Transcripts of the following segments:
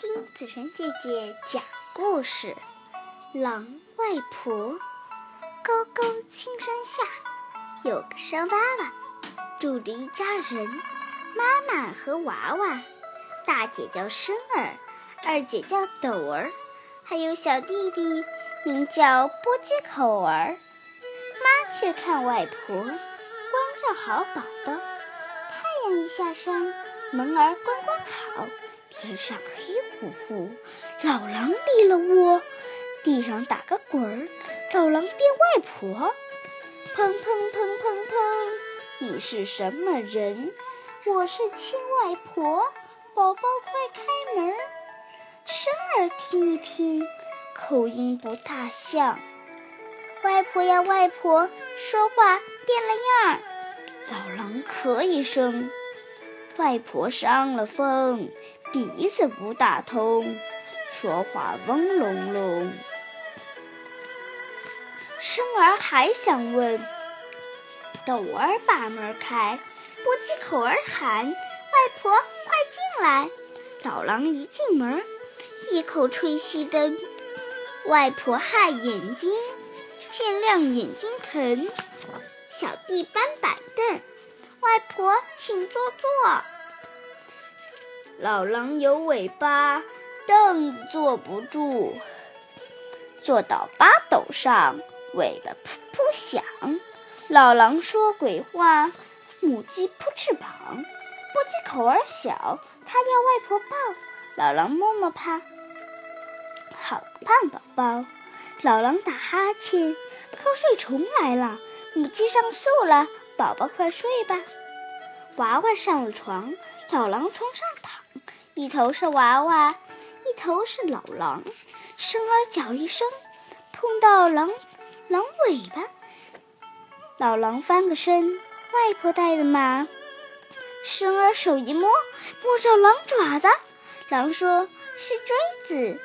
听子晨姐姐讲故事。狼外婆，高高青山下有个山洼洼，住着一家人，妈妈和娃娃，大姐叫生儿，二姐叫斗儿，还有小弟弟名叫波鸡口儿。妈去看外婆，关照好宝宝。太阳一下山，门儿关关好。天上黑乎乎，老狼立了窝，地上打个滚儿，老狼变外婆。砰砰砰砰砰，你是什么人？我是亲外婆，宝宝快开门。生儿听一听，口音不大像。外婆呀外婆，说话变了样儿。老狼咳一声，外婆伤了风。鼻子不大通，说话嗡隆隆。生儿还想问，斗儿把门开，波鸡口儿喊：“外婆，快进来！”老狼一进门，一口吹熄灯外婆害眼睛，见亮眼睛疼。小弟搬板凳，外婆请坐坐。老狼有尾巴，凳子坐不住，坐到八斗上，尾巴噗噗响。老狼说鬼话，母鸡扑翅膀，波鸡口儿小，它要外婆抱。老狼摸摸它，好个胖宝宝。老狼打哈欠，瞌睡虫来了，母鸡上树了，宝宝快睡吧。娃娃上了床，老狼床上躺。一头是娃娃，一头是老狼。生儿脚一声，碰到狼狼尾巴。老狼翻个身，外婆带的嘛。生儿手一摸，摸着狼爪子。狼说是锥子，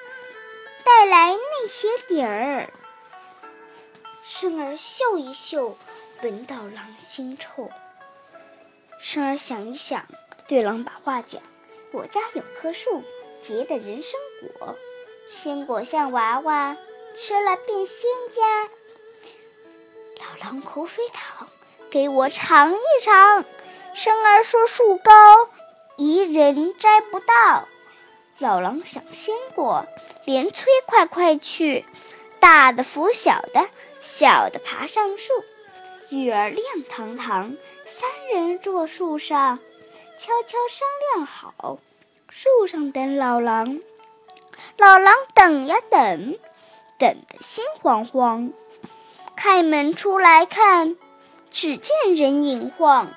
带来那些底儿。生儿嗅一嗅，闻到狼腥臭。生儿想一想，对狼把话讲。我家有棵树，结的人参果，鲜果像娃娃，吃了变仙家。老狼口水淌，给我尝一尝。生儿说树高，一人摘不到。老狼想鲜果，连催快快去。大的扶小的，小的爬上树。雨儿亮堂堂，三人坐树上。悄悄商量好，树上等老狼。老狼等呀等，等得心慌慌。开门出来看，只见人影晃。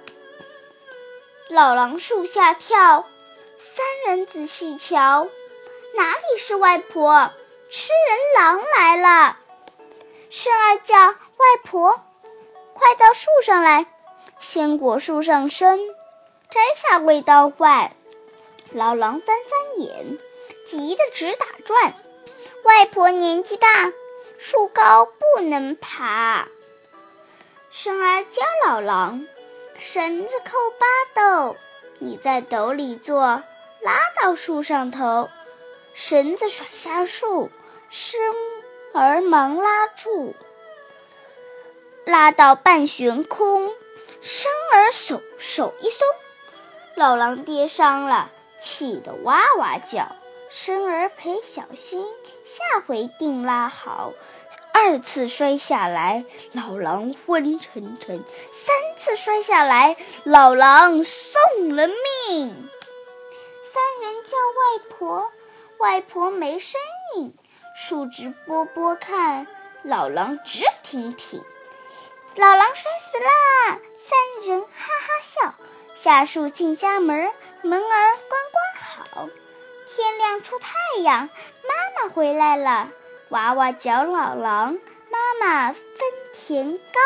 老狼树下跳，三人仔细瞧，哪里是外婆？吃人狼来了！生儿叫外婆，快到树上来，鲜果树上生。摘下味道坏，老狼翻翻眼，急得直打转。外婆年纪大，树高不能爬。生儿教老狼，绳子扣八斗，你在斗里坐，拉到树上头，绳子甩下树，生儿忙拉住，拉到半悬空，生儿手手一松。老狼跌伤了，气得哇哇叫。生儿赔小心，下回定拉好。二次摔下来，老狼昏沉沉；三次摔下来，老狼送了命。三人叫外婆，外婆没声音。树枝拨拨看，老狼直挺挺。老狼摔死啦！三人哈哈笑。下树进家门，门儿关关好。天亮出太阳，妈妈回来了。娃娃叫老狼，妈妈分田糕。